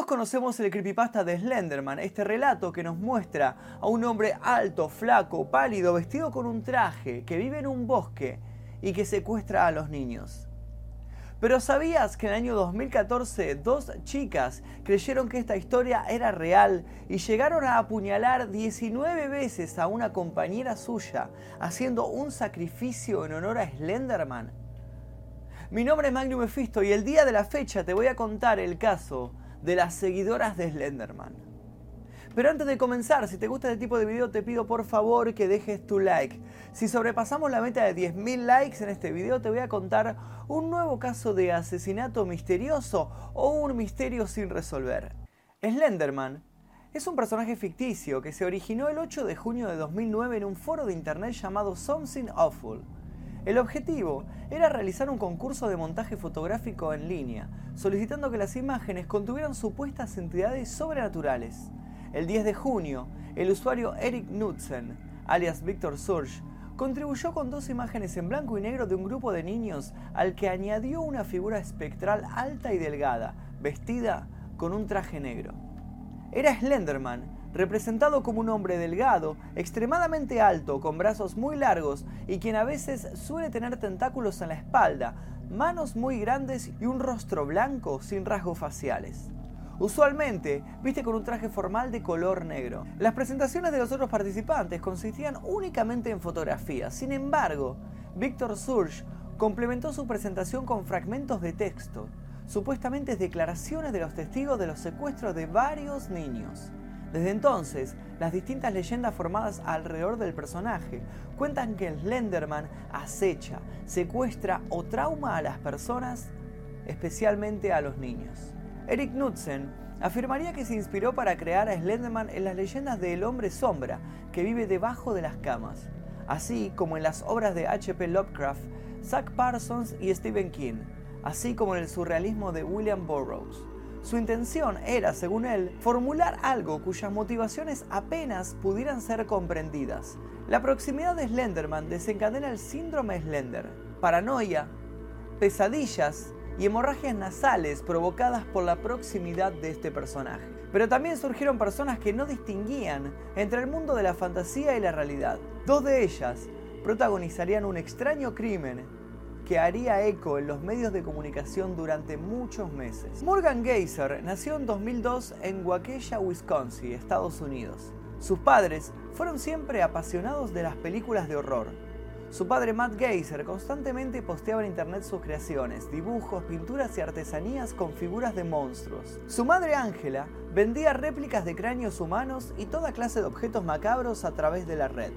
Todos conocemos el creepypasta de Slenderman, este relato que nos muestra a un hombre alto, flaco, pálido, vestido con un traje, que vive en un bosque y que secuestra a los niños. Pero ¿sabías que en el año 2014 dos chicas creyeron que esta historia era real y llegaron a apuñalar 19 veces a una compañera suya haciendo un sacrificio en honor a Slenderman? Mi nombre es Magnum Mephisto y el día de la fecha te voy a contar el caso de las seguidoras de Slenderman. Pero antes de comenzar, si te gusta este tipo de video, te pido por favor que dejes tu like. Si sobrepasamos la meta de 10.000 likes en este video, te voy a contar un nuevo caso de asesinato misterioso o un misterio sin resolver. Slenderman es un personaje ficticio que se originó el 8 de junio de 2009 en un foro de internet llamado Something Awful el objetivo era realizar un concurso de montaje fotográfico en línea, solicitando que las imágenes contuvieran supuestas entidades sobrenaturales. El 10 de junio, el usuario Eric Knudsen, alias Victor Surge, contribuyó con dos imágenes en blanco y negro de un grupo de niños al que añadió una figura espectral alta y delgada, vestida con un traje negro. Era Slenderman, representado como un hombre delgado, extremadamente alto, con brazos muy largos y quien a veces suele tener tentáculos en la espalda, manos muy grandes y un rostro blanco sin rasgos faciales. Usualmente viste con un traje formal de color negro. Las presentaciones de los otros participantes consistían únicamente en fotografías. Sin embargo, Víctor Surge complementó su presentación con fragmentos de texto, supuestamente declaraciones de los testigos de los secuestros de varios niños. Desde entonces, las distintas leyendas formadas alrededor del personaje cuentan que el Slenderman acecha, secuestra o trauma a las personas, especialmente a los niños. Eric Knudsen afirmaría que se inspiró para crear a Slenderman en las leyendas del hombre sombra que vive debajo de las camas, así como en las obras de H.P. Lovecraft, Zack Parsons y Stephen King, así como en el surrealismo de William Burroughs. Su intención era, según él, formular algo cuyas motivaciones apenas pudieran ser comprendidas. La proximidad de Slenderman desencadena el síndrome Slender, paranoia, pesadillas y hemorragias nasales provocadas por la proximidad de este personaje. Pero también surgieron personas que no distinguían entre el mundo de la fantasía y la realidad. Dos de ellas protagonizarían un extraño crimen que haría eco en los medios de comunicación durante muchos meses. Morgan Geyser nació en 2002 en Waukesha, Wisconsin, Estados Unidos. Sus padres fueron siempre apasionados de las películas de horror. Su padre Matt Geyser constantemente posteaba en internet sus creaciones, dibujos, pinturas y artesanías con figuras de monstruos. Su madre Angela vendía réplicas de cráneos humanos y toda clase de objetos macabros a través de la red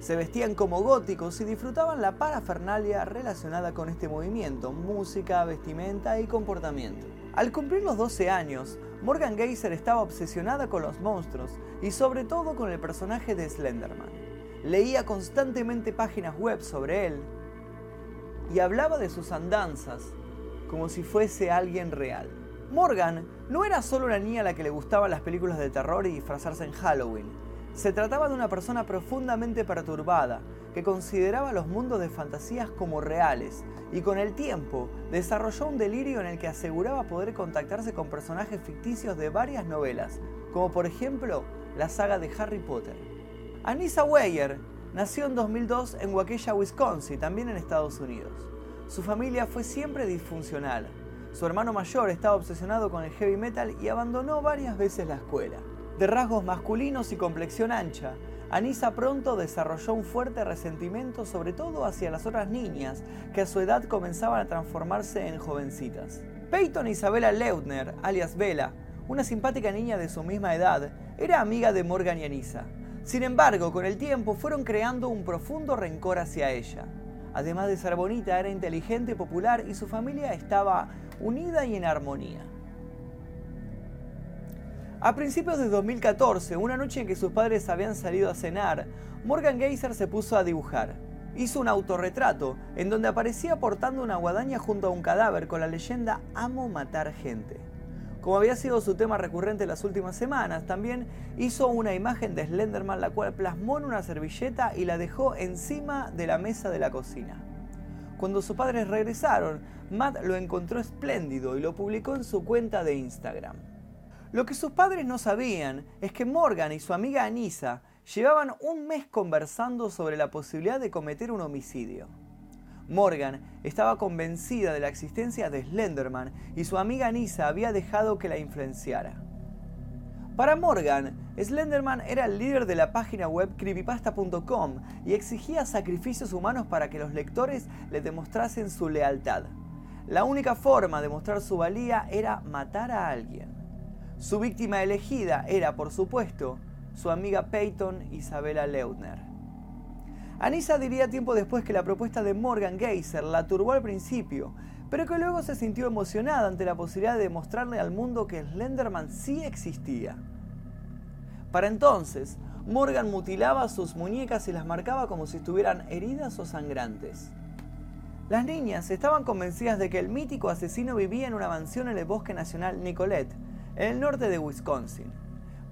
se vestían como góticos y disfrutaban la parafernalia relacionada con este movimiento, música, vestimenta y comportamiento. Al cumplir los 12 años, Morgan Geyser estaba obsesionada con los monstruos y sobre todo con el personaje de Slenderman. Leía constantemente páginas web sobre él y hablaba de sus andanzas como si fuese alguien real. Morgan no era solo una niña a la que le gustaban las películas de terror y disfrazarse en Halloween, se trataba de una persona profundamente perturbada, que consideraba los mundos de fantasías como reales y con el tiempo desarrolló un delirio en el que aseguraba poder contactarse con personajes ficticios de varias novelas, como por ejemplo la saga de Harry Potter. Anissa Weyer nació en 2002 en Waukesha, Wisconsin, también en Estados Unidos. Su familia fue siempre disfuncional. Su hermano mayor estaba obsesionado con el heavy metal y abandonó varias veces la escuela. De rasgos masculinos y complexión ancha, Anisa pronto desarrolló un fuerte resentimiento sobre todo hacia las otras niñas que a su edad comenzaban a transformarse en jovencitas. Peyton Isabella Leutner, alias Bella, una simpática niña de su misma edad, era amiga de Morgan y Anisa. Sin embargo, con el tiempo fueron creando un profundo rencor hacia ella. Además de ser bonita, era inteligente, popular y su familia estaba unida y en armonía. A principios de 2014, una noche en que sus padres habían salido a cenar, Morgan Geyser se puso a dibujar. Hizo un autorretrato en donde aparecía portando una guadaña junto a un cadáver con la leyenda Amo matar gente. Como había sido su tema recurrente las últimas semanas, también hizo una imagen de Slenderman la cual plasmó en una servilleta y la dejó encima de la mesa de la cocina. Cuando sus padres regresaron, Matt lo encontró espléndido y lo publicó en su cuenta de Instagram. Lo que sus padres no sabían es que Morgan y su amiga Anissa llevaban un mes conversando sobre la posibilidad de cometer un homicidio. Morgan estaba convencida de la existencia de Slenderman y su amiga Anissa había dejado que la influenciara. Para Morgan, Slenderman era el líder de la página web creepypasta.com y exigía sacrificios humanos para que los lectores le demostrasen su lealtad. La única forma de mostrar su valía era matar a alguien. Su víctima elegida era, por supuesto, su amiga Peyton Isabella Leutner. Anissa diría tiempo después que la propuesta de Morgan Geyser la turbó al principio, pero que luego se sintió emocionada ante la posibilidad de demostrarle al mundo que Slenderman sí existía. Para entonces, Morgan mutilaba sus muñecas y las marcaba como si estuvieran heridas o sangrantes. Las niñas estaban convencidas de que el mítico asesino vivía en una mansión en el bosque nacional Nicolette, en el norte de Wisconsin.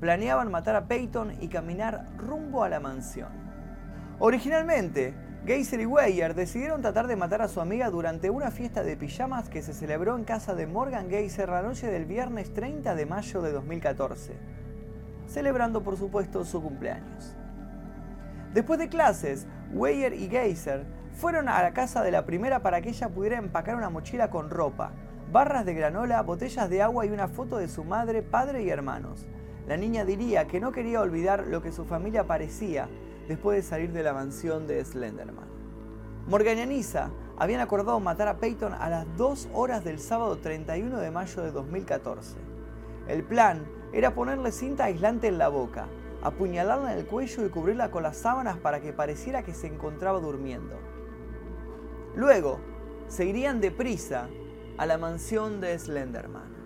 Planeaban matar a Peyton y caminar rumbo a la mansión. Originalmente, Geyser y Weyer decidieron tratar de matar a su amiga durante una fiesta de pijamas que se celebró en casa de Morgan Geyser la noche del viernes 30 de mayo de 2014, celebrando por supuesto su cumpleaños. Después de clases, Weyer y Geyser fueron a la casa de la primera para que ella pudiera empacar una mochila con ropa, barras de granola, botellas de agua y una foto de su madre, padre y hermanos. La niña diría que no quería olvidar lo que su familia parecía después de salir de la mansión de Slenderman. Morgan y Anissa habían acordado matar a Peyton a las 2 horas del sábado 31 de mayo de 2014. El plan era ponerle cinta aislante en la boca, apuñalarla en el cuello y cubrirla con las sábanas para que pareciera que se encontraba durmiendo. Luego, se irían deprisa a la mansión de Slenderman.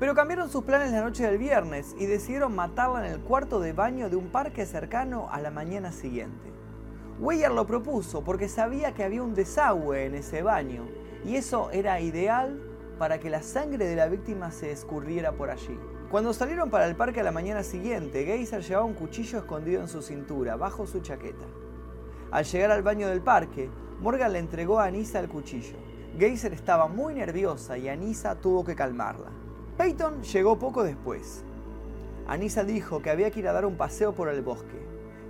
Pero cambiaron sus planes la noche del viernes y decidieron matarla en el cuarto de baño de un parque cercano a la mañana siguiente. Weyer lo propuso porque sabía que había un desagüe en ese baño y eso era ideal para que la sangre de la víctima se escurriera por allí. Cuando salieron para el parque a la mañana siguiente, Geyser llevaba un cuchillo escondido en su cintura, bajo su chaqueta. Al llegar al baño del parque, Morgan le entregó a Anissa el cuchillo. Geyser estaba muy nerviosa y Anissa tuvo que calmarla. Peyton llegó poco después. Anissa dijo que había que ir a dar un paseo por el bosque.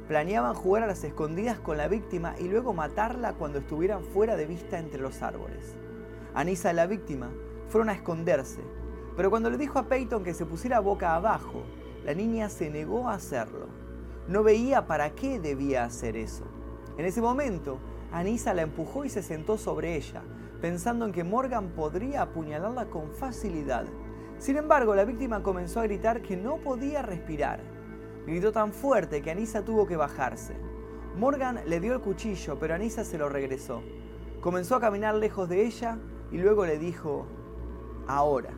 Planeaban jugar a las escondidas con la víctima y luego matarla cuando estuvieran fuera de vista entre los árboles. Anissa y la víctima fueron a esconderse, pero cuando le dijo a Peyton que se pusiera boca abajo, la niña se negó a hacerlo. No veía para qué debía hacer eso. En ese momento, Anissa la empujó y se sentó sobre ella, pensando en que Morgan podría apuñalarla con facilidad. Sin embargo, la víctima comenzó a gritar que no podía respirar. Gritó tan fuerte que Anissa tuvo que bajarse. Morgan le dio el cuchillo, pero Anissa se lo regresó. Comenzó a caminar lejos de ella y luego le dijo, ahora.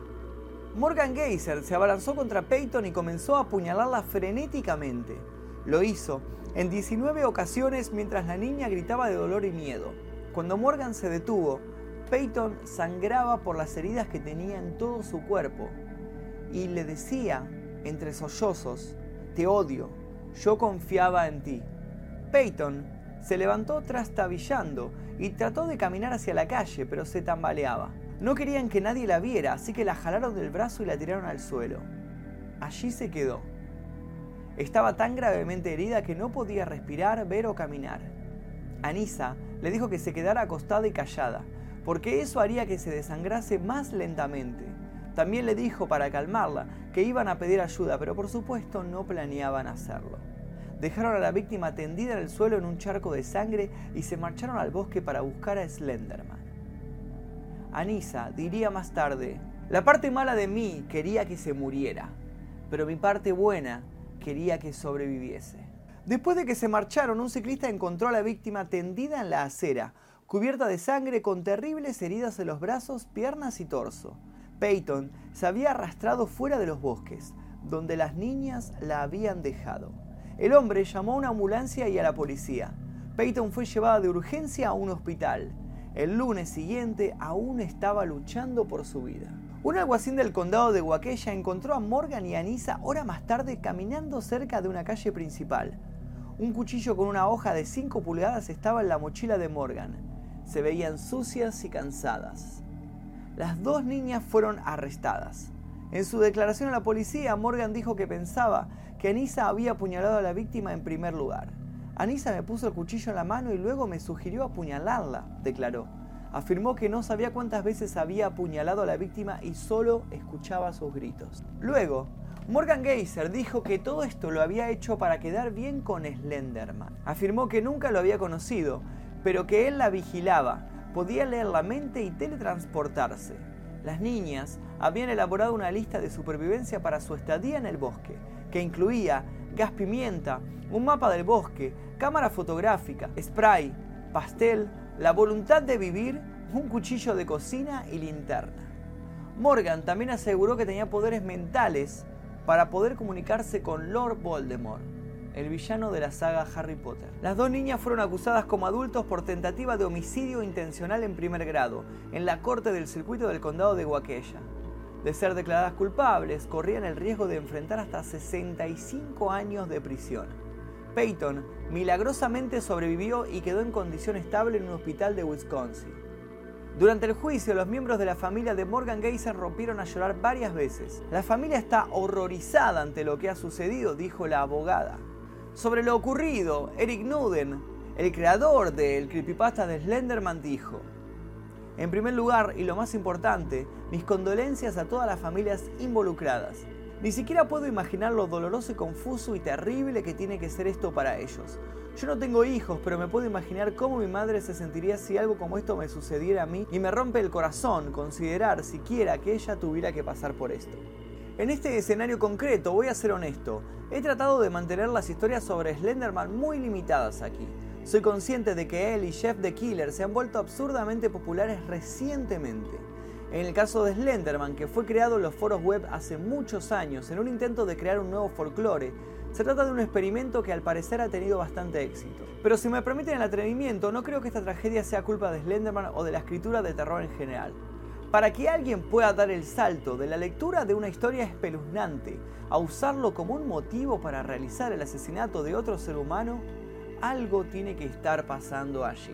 Morgan Geyser se abalanzó contra Peyton y comenzó a apuñalarla frenéticamente. Lo hizo en 19 ocasiones mientras la niña gritaba de dolor y miedo. Cuando Morgan se detuvo, Peyton sangraba por las heridas que tenía en todo su cuerpo y le decía, entre sollozos, te odio, yo confiaba en ti. Peyton se levantó trastabillando y trató de caminar hacia la calle, pero se tambaleaba. No querían que nadie la viera, así que la jalaron del brazo y la tiraron al suelo. Allí se quedó. Estaba tan gravemente herida que no podía respirar, ver o caminar. Anisa le dijo que se quedara acostada y callada, porque eso haría que se desangrase más lentamente. También le dijo para calmarla que iban a pedir ayuda, pero por supuesto no planeaban hacerlo. Dejaron a la víctima tendida en el suelo en un charco de sangre y se marcharon al bosque para buscar a Slenderman. Anisa diría más tarde, la parte mala de mí quería que se muriera, pero mi parte buena quería que sobreviviese. Después de que se marcharon, un ciclista encontró a la víctima tendida en la acera, cubierta de sangre con terribles heridas en los brazos, piernas y torso. Peyton se había arrastrado fuera de los bosques, donde las niñas la habían dejado. El hombre llamó a una ambulancia y a la policía. Peyton fue llevada de urgencia a un hospital. El lunes siguiente aún estaba luchando por su vida. Un alguacil del condado de Waukesha encontró a Morgan y a Anissa hora más tarde caminando cerca de una calle principal. Un cuchillo con una hoja de 5 pulgadas estaba en la mochila de Morgan se veían sucias y cansadas. Las dos niñas fueron arrestadas. En su declaración a la policía, Morgan dijo que pensaba que Anissa había apuñalado a la víctima en primer lugar. Anissa me puso el cuchillo en la mano y luego me sugirió apuñalarla, declaró. Afirmó que no sabía cuántas veces había apuñalado a la víctima y solo escuchaba sus gritos. Luego, Morgan Geyser dijo que todo esto lo había hecho para quedar bien con Slenderman. Afirmó que nunca lo había conocido, pero que él la vigilaba, podía leer la mente y teletransportarse. Las niñas habían elaborado una lista de supervivencia para su estadía en el bosque, que incluía gas pimienta, un mapa del bosque, cámara fotográfica, spray, pastel, la voluntad de vivir, un cuchillo de cocina y linterna. Morgan también aseguró que tenía poderes mentales para poder comunicarse con Lord Voldemort, el villano de la saga Harry Potter. Las dos niñas fueron acusadas como adultos por tentativa de homicidio intencional en primer grado en la corte del circuito del condado de Waukesha. De ser declaradas culpables, corrían el riesgo de enfrentar hasta 65 años de prisión. Peyton milagrosamente sobrevivió y quedó en condición estable en un hospital de Wisconsin. Durante el juicio, los miembros de la familia de Morgan Geyser rompieron a llorar varias veces. La familia está horrorizada ante lo que ha sucedido, dijo la abogada. Sobre lo ocurrido, Eric Nuden, el creador del creepypasta de Slenderman, dijo: En primer lugar, y lo más importante, mis condolencias a todas las familias involucradas. Ni siquiera puedo imaginar lo doloroso y confuso y terrible que tiene que ser esto para ellos. Yo no tengo hijos, pero me puedo imaginar cómo mi madre se sentiría si algo como esto me sucediera a mí y me rompe el corazón considerar siquiera que ella tuviera que pasar por esto. En este escenario concreto, voy a ser honesto, he tratado de mantener las historias sobre Slenderman muy limitadas aquí. Soy consciente de que él y Jeff the Killer se han vuelto absurdamente populares recientemente. En el caso de Slenderman, que fue creado en los foros web hace muchos años en un intento de crear un nuevo folclore, se trata de un experimento que al parecer ha tenido bastante éxito. Pero si me permiten el atrevimiento, no creo que esta tragedia sea culpa de Slenderman o de la escritura de terror en general. Para que alguien pueda dar el salto de la lectura de una historia espeluznante a usarlo como un motivo para realizar el asesinato de otro ser humano, algo tiene que estar pasando allí.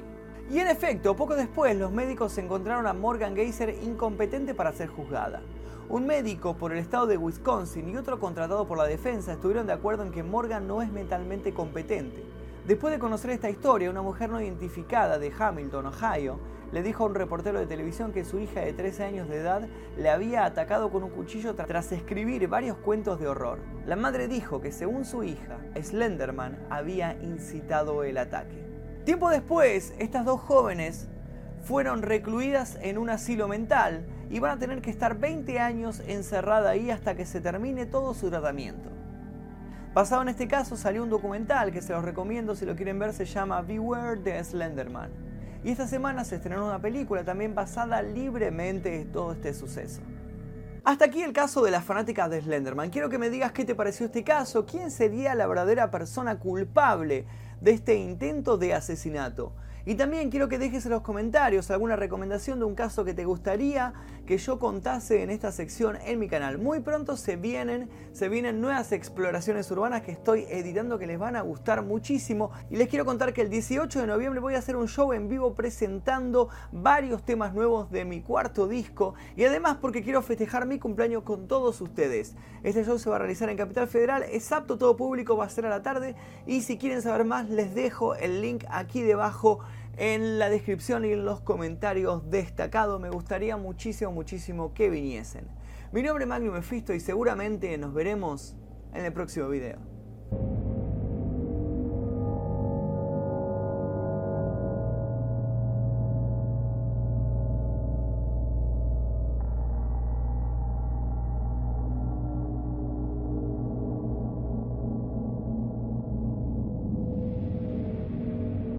Y en efecto, poco después los médicos encontraron a Morgan Geyser incompetente para ser juzgada. Un médico por el estado de Wisconsin y otro contratado por la defensa estuvieron de acuerdo en que Morgan no es mentalmente competente. Después de conocer esta historia, una mujer no identificada de Hamilton, Ohio, le dijo a un reportero de televisión que su hija de 13 años de edad le había atacado con un cuchillo tras escribir varios cuentos de horror. La madre dijo que según su hija, Slenderman había incitado el ataque. Tiempo después, estas dos jóvenes fueron recluidas en un asilo mental y van a tener que estar 20 años encerrada ahí hasta que se termine todo su tratamiento. Basado en este caso salió un documental que se los recomiendo si lo quieren ver, se llama Beware the Slenderman. Y esta semana se estrenó una película también basada libremente en todo este suceso. Hasta aquí el caso de las fanáticas de Slenderman. Quiero que me digas qué te pareció este caso, quién sería la verdadera persona culpable de este intento de asesinato. Y también quiero que dejes en los comentarios alguna recomendación de un caso que te gustaría que yo contase en esta sección en mi canal. Muy pronto se vienen, se vienen nuevas exploraciones urbanas que estoy editando que les van a gustar muchísimo. Y les quiero contar que el 18 de noviembre voy a hacer un show en vivo presentando varios temas nuevos de mi cuarto disco. Y además porque quiero festejar mi cumpleaños con todos ustedes. Este show se va a realizar en Capital Federal, es apto todo público, va a ser a la tarde. Y si quieren saber más les dejo el link aquí debajo en la descripción y en los comentarios destacados. Me gustaría muchísimo, muchísimo que viniesen. Mi nombre es Magnum Mefisto y seguramente nos veremos en el próximo video.